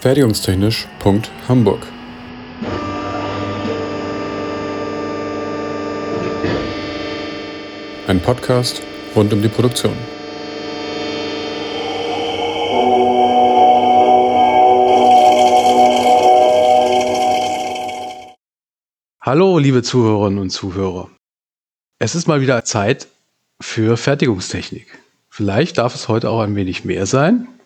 Fertigungstechnisch.hamburg Ein Podcast rund um die Produktion. Hallo, liebe Zuhörerinnen und Zuhörer. Es ist mal wieder Zeit für Fertigungstechnik. Vielleicht darf es heute auch ein wenig mehr sein.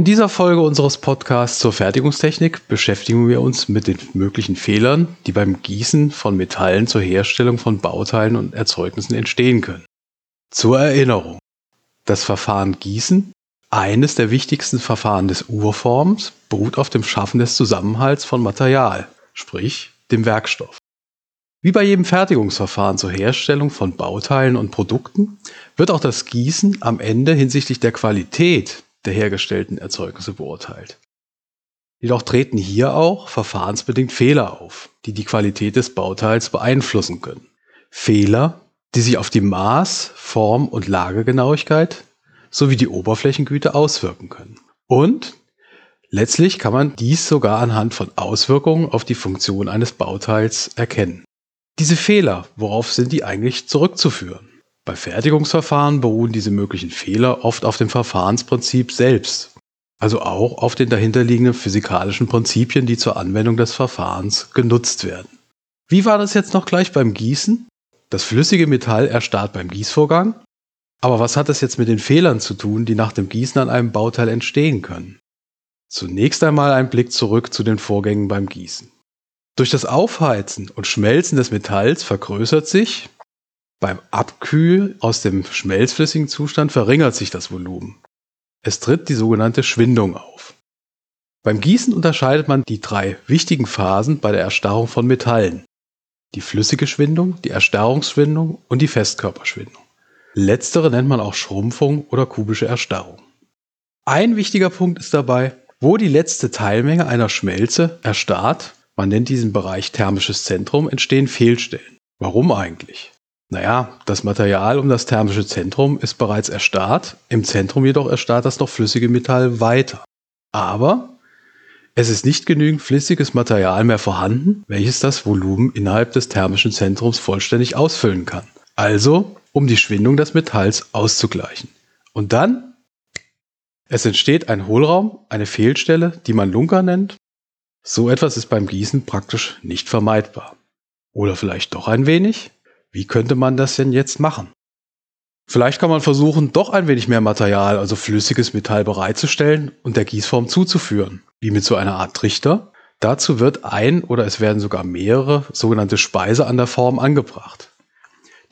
In dieser Folge unseres Podcasts zur Fertigungstechnik beschäftigen wir uns mit den möglichen Fehlern, die beim Gießen von Metallen zur Herstellung von Bauteilen und Erzeugnissen entstehen können. Zur Erinnerung. Das Verfahren Gießen, eines der wichtigsten Verfahren des Urforms, beruht auf dem Schaffen des Zusammenhalts von Material, sprich dem Werkstoff. Wie bei jedem Fertigungsverfahren zur Herstellung von Bauteilen und Produkten wird auch das Gießen am Ende hinsichtlich der Qualität der hergestellten Erzeugnisse beurteilt. Jedoch treten hier auch verfahrensbedingt Fehler auf, die die Qualität des Bauteils beeinflussen können. Fehler, die sich auf die Maß-, Form- und Lagegenauigkeit sowie die Oberflächengüte auswirken können. Und letztlich kann man dies sogar anhand von Auswirkungen auf die Funktion eines Bauteils erkennen. Diese Fehler, worauf sind die eigentlich zurückzuführen? Bei Fertigungsverfahren beruhen diese möglichen Fehler oft auf dem Verfahrensprinzip selbst, also auch auf den dahinterliegenden physikalischen Prinzipien, die zur Anwendung des Verfahrens genutzt werden. Wie war das jetzt noch gleich beim Gießen? Das flüssige Metall erstarrt beim Gießvorgang? Aber was hat das jetzt mit den Fehlern zu tun, die nach dem Gießen an einem Bauteil entstehen können? Zunächst einmal ein Blick zurück zu den Vorgängen beim Gießen. Durch das Aufheizen und Schmelzen des Metalls vergrößert sich, beim Abkühlen aus dem schmelzflüssigen Zustand verringert sich das Volumen. Es tritt die sogenannte Schwindung auf. Beim Gießen unterscheidet man die drei wichtigen Phasen bei der Erstarrung von Metallen. Die flüssige Schwindung, die Erstarrungsschwindung und die Festkörperschwindung. Letztere nennt man auch Schrumpfung oder kubische Erstarrung. Ein wichtiger Punkt ist dabei, wo die letzte Teilmenge einer Schmelze erstarrt, man nennt diesen Bereich thermisches Zentrum, entstehen Fehlstellen. Warum eigentlich? Naja, das Material um das thermische Zentrum ist bereits erstarrt, im Zentrum jedoch erstarrt das noch flüssige Metall weiter. Aber es ist nicht genügend flüssiges Material mehr vorhanden, welches das Volumen innerhalb des thermischen Zentrums vollständig ausfüllen kann. Also, um die Schwindung des Metalls auszugleichen. Und dann? Es entsteht ein Hohlraum, eine Fehlstelle, die man Lunker nennt, so etwas ist beim Gießen praktisch nicht vermeidbar. Oder vielleicht doch ein wenig? Wie könnte man das denn jetzt machen? Vielleicht kann man versuchen, doch ein wenig mehr Material, also flüssiges Metall bereitzustellen und der Gießform zuzuführen, wie mit so einer Art Trichter. Dazu wird ein oder es werden sogar mehrere sogenannte Speise an der Form angebracht.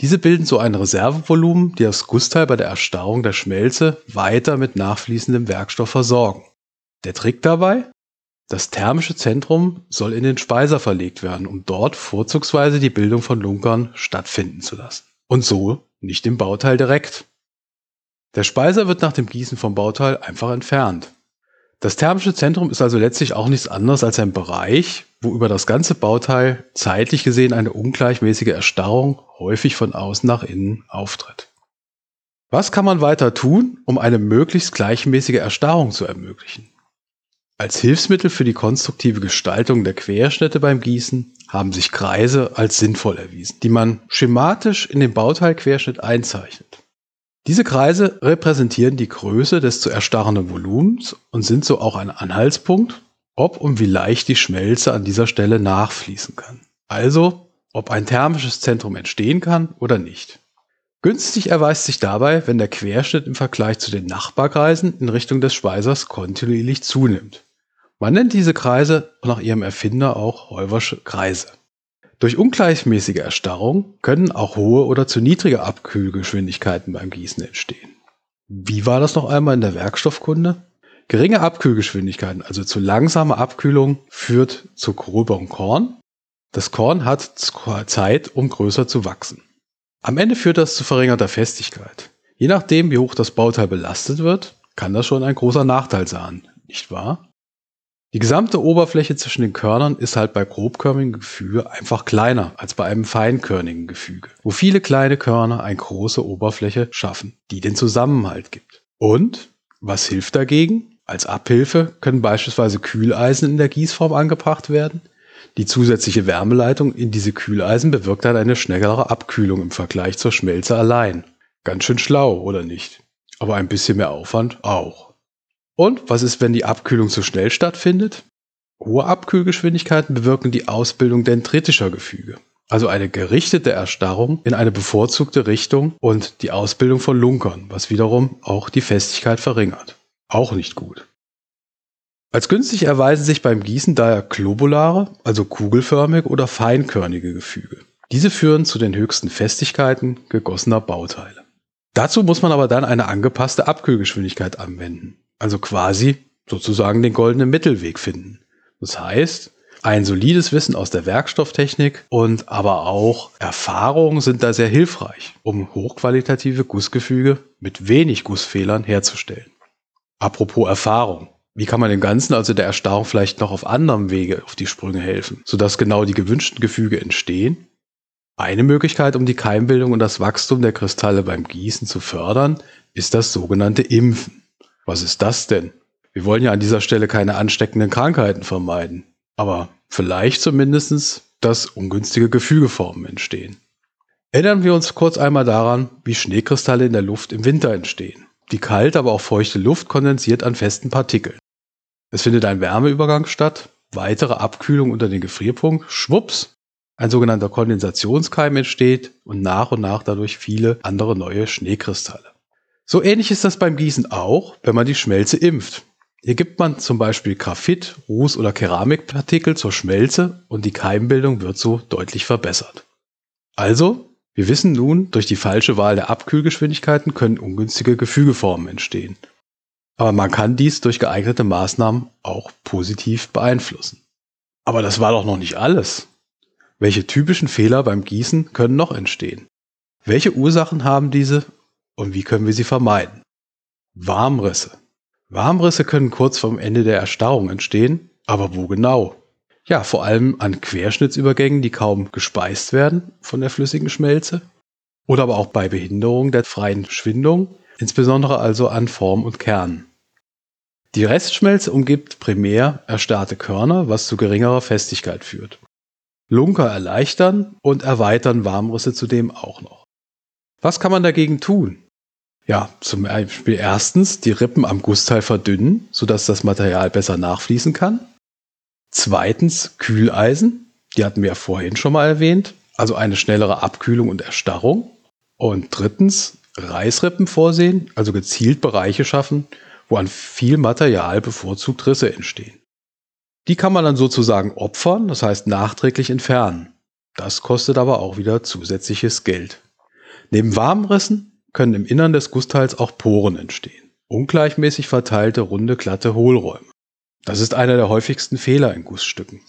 Diese bilden so ein Reservevolumen, die das Gussteil bei der Erstarrung der Schmelze weiter mit nachfließendem Werkstoff versorgen. Der Trick dabei? Das thermische Zentrum soll in den Speiser verlegt werden, um dort vorzugsweise die Bildung von Lunkern stattfinden zu lassen. Und so nicht im Bauteil direkt. Der Speiser wird nach dem Gießen vom Bauteil einfach entfernt. Das thermische Zentrum ist also letztlich auch nichts anderes als ein Bereich, wo über das ganze Bauteil zeitlich gesehen eine ungleichmäßige Erstarrung häufig von außen nach innen auftritt. Was kann man weiter tun, um eine möglichst gleichmäßige Erstarrung zu ermöglichen? Als Hilfsmittel für die konstruktive Gestaltung der Querschnitte beim Gießen haben sich Kreise als sinnvoll erwiesen, die man schematisch in den Bauteilquerschnitt einzeichnet. Diese Kreise repräsentieren die Größe des zu erstarrenden Volumens und sind so auch ein Anhaltspunkt, ob und wie leicht die Schmelze an dieser Stelle nachfließen kann. Also, ob ein thermisches Zentrum entstehen kann oder nicht. Günstig erweist sich dabei, wenn der Querschnitt im Vergleich zu den Nachbarkreisen in Richtung des Speisers kontinuierlich zunimmt. Man nennt diese Kreise nach ihrem Erfinder auch Heuversche Kreise. Durch ungleichmäßige Erstarrung können auch hohe oder zu niedrige Abkühlgeschwindigkeiten beim Gießen entstehen. Wie war das noch einmal in der Werkstoffkunde? Geringe Abkühlgeschwindigkeiten, also zu langsame Abkühlung, führt zu gröberem Korn. Das Korn hat Zeit, um größer zu wachsen. Am Ende führt das zu verringerter Festigkeit. Je nachdem, wie hoch das Bauteil belastet wird, kann das schon ein großer Nachteil sein, nicht wahr? Die gesamte Oberfläche zwischen den Körnern ist halt bei grobkörnigen Gefüge einfach kleiner als bei einem feinkörnigen Gefüge, wo viele kleine Körner eine große Oberfläche schaffen, die den Zusammenhalt gibt. Und was hilft dagegen? Als Abhilfe können beispielsweise Kühleisen in der Gießform angebracht werden. Die zusätzliche Wärmeleitung in diese Kühleisen bewirkt dann eine schnellere Abkühlung im Vergleich zur Schmelze allein. Ganz schön schlau, oder nicht? Aber ein bisschen mehr Aufwand auch. Und was ist, wenn die Abkühlung zu schnell stattfindet? Hohe Abkühlgeschwindigkeiten bewirken die Ausbildung dendritischer Gefüge, also eine gerichtete Erstarrung in eine bevorzugte Richtung und die Ausbildung von Lunkern, was wiederum auch die Festigkeit verringert. Auch nicht gut. Als günstig erweisen sich beim Gießen daher globulare, also kugelförmig oder feinkörnige Gefüge. Diese führen zu den höchsten Festigkeiten gegossener Bauteile. Dazu muss man aber dann eine angepasste Abkühlgeschwindigkeit anwenden, also quasi sozusagen den goldenen Mittelweg finden. Das heißt, ein solides Wissen aus der Werkstofftechnik und aber auch Erfahrung sind da sehr hilfreich, um hochqualitative Gussgefüge mit wenig Gussfehlern herzustellen. Apropos Erfahrung. Wie kann man dem Ganzen, also der Erstarrung, vielleicht noch auf anderem Wege auf die Sprünge helfen, sodass genau die gewünschten Gefüge entstehen? Eine Möglichkeit, um die Keimbildung und das Wachstum der Kristalle beim Gießen zu fördern, ist das sogenannte Impfen. Was ist das denn? Wir wollen ja an dieser Stelle keine ansteckenden Krankheiten vermeiden, aber vielleicht zumindest, dass ungünstige Gefügeformen entstehen. Erinnern wir uns kurz einmal daran, wie Schneekristalle in der Luft im Winter entstehen. Die kalte, aber auch feuchte Luft kondensiert an festen Partikeln. Es findet ein Wärmeübergang statt, weitere Abkühlung unter den Gefrierpunkt, schwupps, ein sogenannter Kondensationskeim entsteht und nach und nach dadurch viele andere neue Schneekristalle. So ähnlich ist das beim Gießen auch, wenn man die Schmelze impft. Hier gibt man zum Beispiel Graphit, Ruß oder Keramikpartikel zur Schmelze und die Keimbildung wird so deutlich verbessert. Also, wir wissen nun, durch die falsche Wahl der Abkühlgeschwindigkeiten können ungünstige Gefügeformen entstehen. Aber man kann dies durch geeignete Maßnahmen auch positiv beeinflussen. Aber das war doch noch nicht alles. Welche typischen Fehler beim Gießen können noch entstehen? Welche Ursachen haben diese und wie können wir sie vermeiden? Warmrisse. Warmrisse können kurz vorm Ende der Erstarrung entstehen, aber wo genau? Ja, vor allem an Querschnittsübergängen, die kaum gespeist werden von der flüssigen Schmelze. Oder aber auch bei Behinderung der freien Schwindung, insbesondere also an Form und Kern. Die Restschmelze umgibt primär erstarrte Körner, was zu geringerer Festigkeit führt. Lunker erleichtern und erweitern Warmrisse zudem auch noch. Was kann man dagegen tun? Ja, zum Beispiel erstens die Rippen am Gussteil verdünnen, sodass das Material besser nachfließen kann. Zweitens Kühleisen, die hatten wir ja vorhin schon mal erwähnt, also eine schnellere Abkühlung und Erstarrung. Und drittens Reißrippen vorsehen, also gezielt Bereiche schaffen, wo an viel Material bevorzugt Risse entstehen. Die kann man dann sozusagen opfern, das heißt nachträglich entfernen. Das kostet aber auch wieder zusätzliches Geld. Neben Warmrissen können im Innern des Gussteils auch Poren entstehen. Ungleichmäßig verteilte, runde, glatte Hohlräume. Das ist einer der häufigsten Fehler in Gussstücken.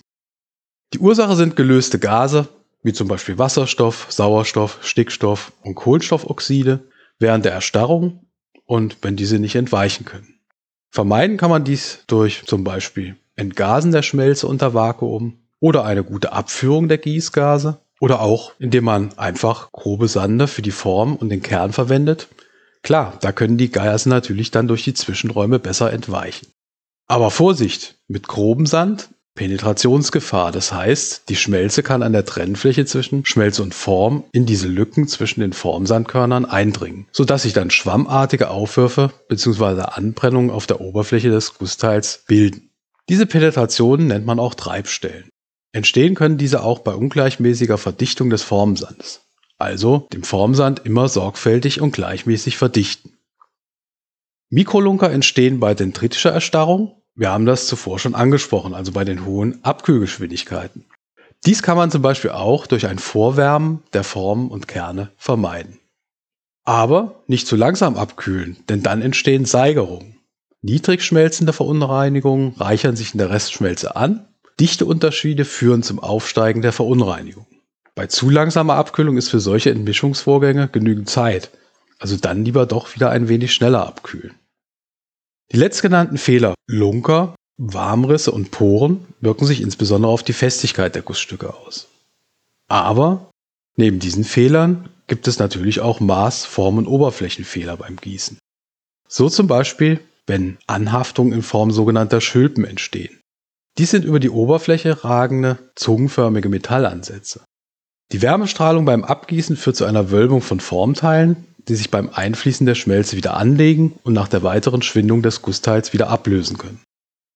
Die Ursache sind gelöste Gase, wie zum Beispiel Wasserstoff, Sauerstoff, Stickstoff und Kohlenstoffoxide während der Erstarrung und wenn diese nicht entweichen können. Vermeiden kann man dies durch zum Beispiel Entgasen der Schmelze unter Vakuum oder eine gute Abführung der Gießgase oder auch indem man einfach grobe Sande für die Form und den Kern verwendet. Klar, da können die Gasen natürlich dann durch die Zwischenräume besser entweichen. Aber Vorsicht, mit grobem Sand Penetrationsgefahr. Das heißt, die Schmelze kann an der Trennfläche zwischen Schmelze und Form in diese Lücken zwischen den Formsandkörnern eindringen, sodass sich dann schwammartige Aufwürfe bzw. Anbrennungen auf der Oberfläche des Gussteils bilden. Diese Penetrationen nennt man auch Treibstellen. Entstehen können diese auch bei ungleichmäßiger Verdichtung des Formsandes. Also dem Formsand immer sorgfältig und gleichmäßig verdichten. Mikrolunker entstehen bei dendritischer Erstarrung. Wir haben das zuvor schon angesprochen, also bei den hohen Abkühlgeschwindigkeiten. Dies kann man zum Beispiel auch durch ein Vorwärmen der Formen und Kerne vermeiden. Aber nicht zu langsam abkühlen, denn dann entstehen Seigerungen. Niedrig schmelzende Verunreinigungen reichern sich in der Restschmelze an. Dichteunterschiede führen zum Aufsteigen der Verunreinigung. Bei zu langsamer Abkühlung ist für solche Entmischungsvorgänge genügend Zeit. Also dann lieber doch wieder ein wenig schneller abkühlen. Die letztgenannten Fehler Lunker, Warmrisse und Poren wirken sich insbesondere auf die Festigkeit der Gussstücke aus. Aber neben diesen Fehlern gibt es natürlich auch Maß-, Form- und Oberflächenfehler beim Gießen. So zum Beispiel wenn Anhaftungen in Form sogenannter Schülpen entstehen. Dies sind über die Oberfläche ragende, zungenförmige Metallansätze. Die Wärmestrahlung beim Abgießen führt zu einer Wölbung von Formteilen, die sich beim Einfließen der Schmelze wieder anlegen und nach der weiteren Schwindung des Gussteils wieder ablösen können.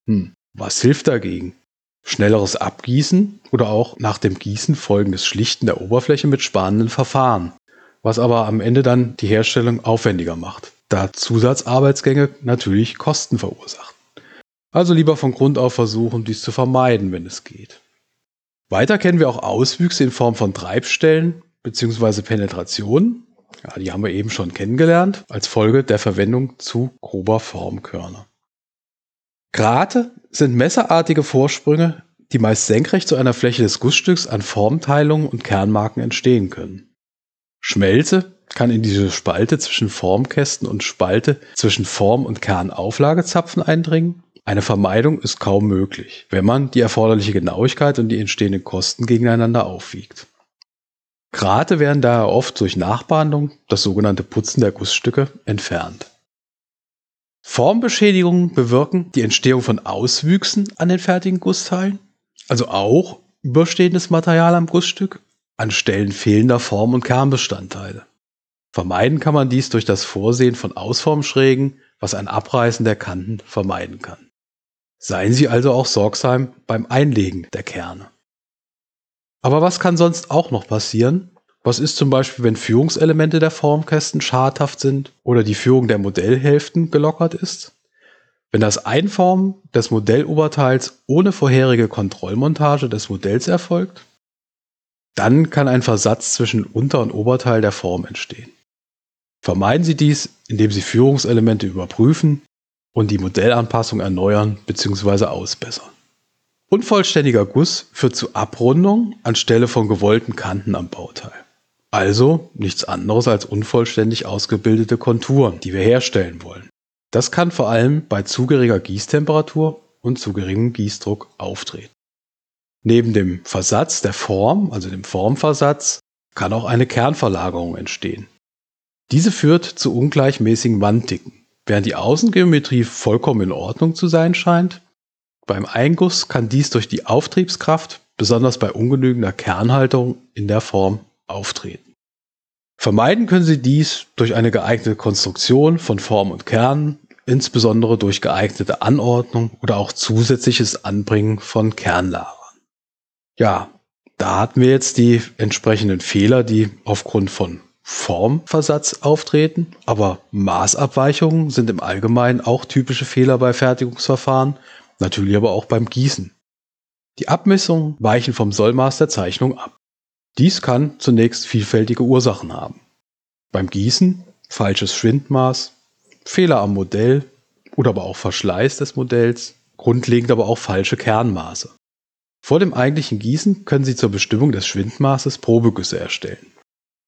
Hm, was hilft dagegen? Schnelleres Abgießen oder auch nach dem Gießen folgendes Schlichten der Oberfläche mit sparenden Verfahren, was aber am Ende dann die Herstellung aufwendiger macht, da Zusatzarbeitsgänge natürlich Kosten verursachen. Also lieber von Grund auf versuchen, dies zu vermeiden, wenn es geht. Weiter kennen wir auch Auswüchse in Form von Treibstellen bzw. Penetration. Ja, die haben wir eben schon kennengelernt, als Folge der Verwendung zu grober Formkörner. Grate sind messerartige Vorsprünge, die meist senkrecht zu einer Fläche des Gussstücks an Formteilungen und Kernmarken entstehen können. Schmelze kann in diese Spalte zwischen Formkästen und Spalte zwischen Form- und Kernauflagezapfen eindringen eine Vermeidung ist kaum möglich, wenn man die erforderliche Genauigkeit und die entstehenden Kosten gegeneinander aufwiegt. Grate werden daher oft durch Nachbehandlung, das sogenannte Putzen der Gussstücke, entfernt. Formbeschädigungen bewirken die Entstehung von Auswüchsen an den fertigen Gussteilen, also auch überstehendes Material am Gussstück, an Stellen fehlender Form- und Kernbestandteile. Vermeiden kann man dies durch das Vorsehen von Ausformschrägen, was ein Abreißen der Kanten vermeiden kann. Seien Sie also auch sorgsam beim Einlegen der Kerne. Aber was kann sonst auch noch passieren? Was ist zum Beispiel, wenn Führungselemente der Formkästen schadhaft sind oder die Führung der Modellhälften gelockert ist? Wenn das Einformen des Modelloberteils ohne vorherige Kontrollmontage des Modells erfolgt, dann kann ein Versatz zwischen Unter- und Oberteil der Form entstehen. Vermeiden Sie dies, indem Sie Führungselemente überprüfen und die Modellanpassung erneuern bzw. ausbessern. Unvollständiger Guss führt zu Abrundung anstelle von gewollten Kanten am Bauteil. Also nichts anderes als unvollständig ausgebildete Konturen, die wir herstellen wollen. Das kann vor allem bei zu geringer Gießtemperatur und zu geringem Gießdruck auftreten. Neben dem Versatz der Form, also dem Formversatz, kann auch eine Kernverlagerung entstehen. Diese führt zu ungleichmäßigen Wanddicken. Während die Außengeometrie vollkommen in Ordnung zu sein scheint, beim Einguss kann dies durch die Auftriebskraft, besonders bei ungenügender Kernhaltung in der Form, auftreten. Vermeiden können Sie dies durch eine geeignete Konstruktion von Form und Kern, insbesondere durch geeignete Anordnung oder auch zusätzliches Anbringen von Kernlagern. Ja, da hatten wir jetzt die entsprechenden Fehler, die aufgrund von Formversatz auftreten, aber Maßabweichungen sind im Allgemeinen auch typische Fehler bei Fertigungsverfahren, natürlich aber auch beim Gießen. Die Abmessungen weichen vom Sollmaß der Zeichnung ab. Dies kann zunächst vielfältige Ursachen haben. Beim Gießen falsches Schwindmaß, Fehler am Modell oder aber auch Verschleiß des Modells, grundlegend aber auch falsche Kernmaße. Vor dem eigentlichen Gießen können Sie zur Bestimmung des Schwindmaßes Probegüsse erstellen.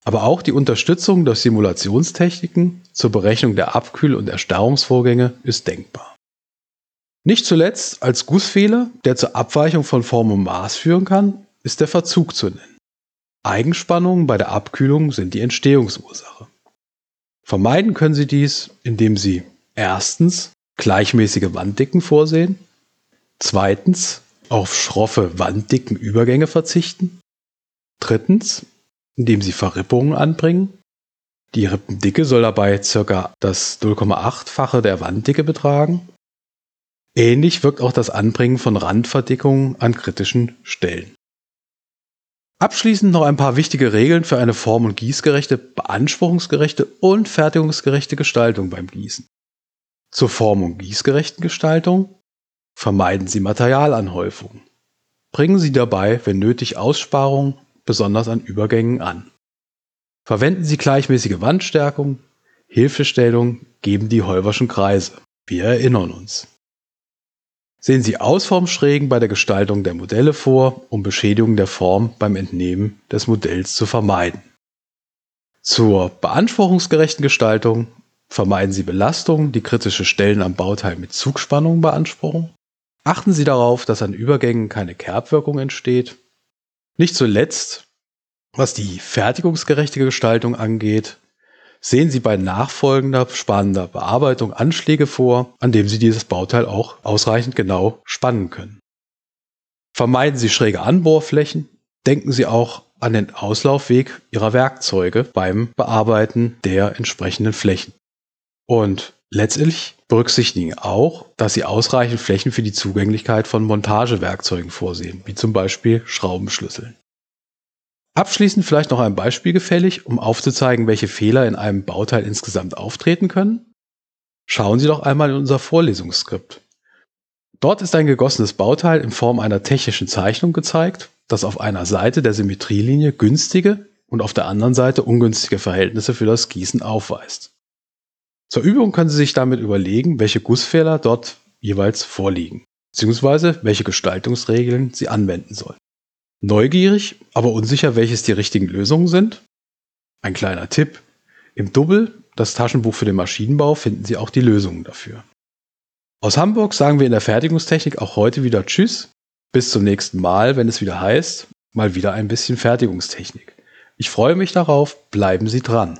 Aber auch die Unterstützung durch Simulationstechniken zur Berechnung der Abkühl- und Erstarrungsvorgänge ist denkbar. Nicht zuletzt als Gussfehler, der zur Abweichung von Form und Maß führen kann, ist der Verzug zu nennen. Eigenspannungen bei der Abkühlung sind die Entstehungsursache. Vermeiden können Sie dies, indem Sie erstens gleichmäßige Wanddicken vorsehen, zweitens auf schroffe Wanddickenübergänge verzichten, drittens indem sie Verrippungen anbringen. Die Rippendicke soll dabei ca. das 0,8-fache der Wanddicke betragen. Ähnlich wirkt auch das Anbringen von Randverdickungen an kritischen Stellen. Abschließend noch ein paar wichtige Regeln für eine form- und gießgerechte, beanspruchungsgerechte und fertigungsgerechte Gestaltung beim Gießen. Zur form- und gießgerechten Gestaltung vermeiden Sie Materialanhäufungen. Bringen Sie dabei, wenn nötig, Aussparungen besonders an Übergängen an. Verwenden Sie gleichmäßige Wandstärkung, Hilfestellung geben die Holverschen Kreise. Wir erinnern uns. Sehen Sie Ausformschrägen bei der Gestaltung der Modelle vor, um Beschädigung der Form beim Entnehmen des Modells zu vermeiden. Zur beanspruchungsgerechten Gestaltung vermeiden Sie Belastungen, die kritische Stellen am Bauteil mit Zugspannung beanspruchen. Achten Sie darauf, dass an Übergängen keine Kerbwirkung entsteht nicht zuletzt, was die fertigungsgerechte Gestaltung angeht, sehen Sie bei nachfolgender spannender Bearbeitung Anschläge vor, an dem Sie dieses Bauteil auch ausreichend genau spannen können. Vermeiden Sie schräge Anbohrflächen, denken Sie auch an den Auslaufweg Ihrer Werkzeuge beim Bearbeiten der entsprechenden Flächen. Und letztendlich berücksichtigen auch, dass Sie ausreichend Flächen für die Zugänglichkeit von Montagewerkzeugen vorsehen, wie zum Beispiel Schraubenschlüsseln. Abschließend vielleicht noch ein Beispiel gefällig, um aufzuzeigen, welche Fehler in einem Bauteil insgesamt auftreten können. Schauen Sie doch einmal in unser Vorlesungsskript. Dort ist ein gegossenes Bauteil in Form einer technischen Zeichnung gezeigt, das auf einer Seite der Symmetrielinie günstige und auf der anderen Seite ungünstige Verhältnisse für das Gießen aufweist. Zur Übung können Sie sich damit überlegen, welche Gussfehler dort jeweils vorliegen, beziehungsweise welche Gestaltungsregeln Sie anwenden sollen. Neugierig, aber unsicher, welches die richtigen Lösungen sind? Ein kleiner Tipp. Im Double, das Taschenbuch für den Maschinenbau, finden Sie auch die Lösungen dafür. Aus Hamburg sagen wir in der Fertigungstechnik auch heute wieder Tschüss. Bis zum nächsten Mal, wenn es wieder heißt, mal wieder ein bisschen Fertigungstechnik. Ich freue mich darauf, bleiben Sie dran.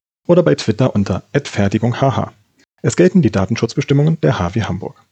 oder bei Twitter unter @fertigunghh. Es gelten die Datenschutzbestimmungen der HW Hamburg.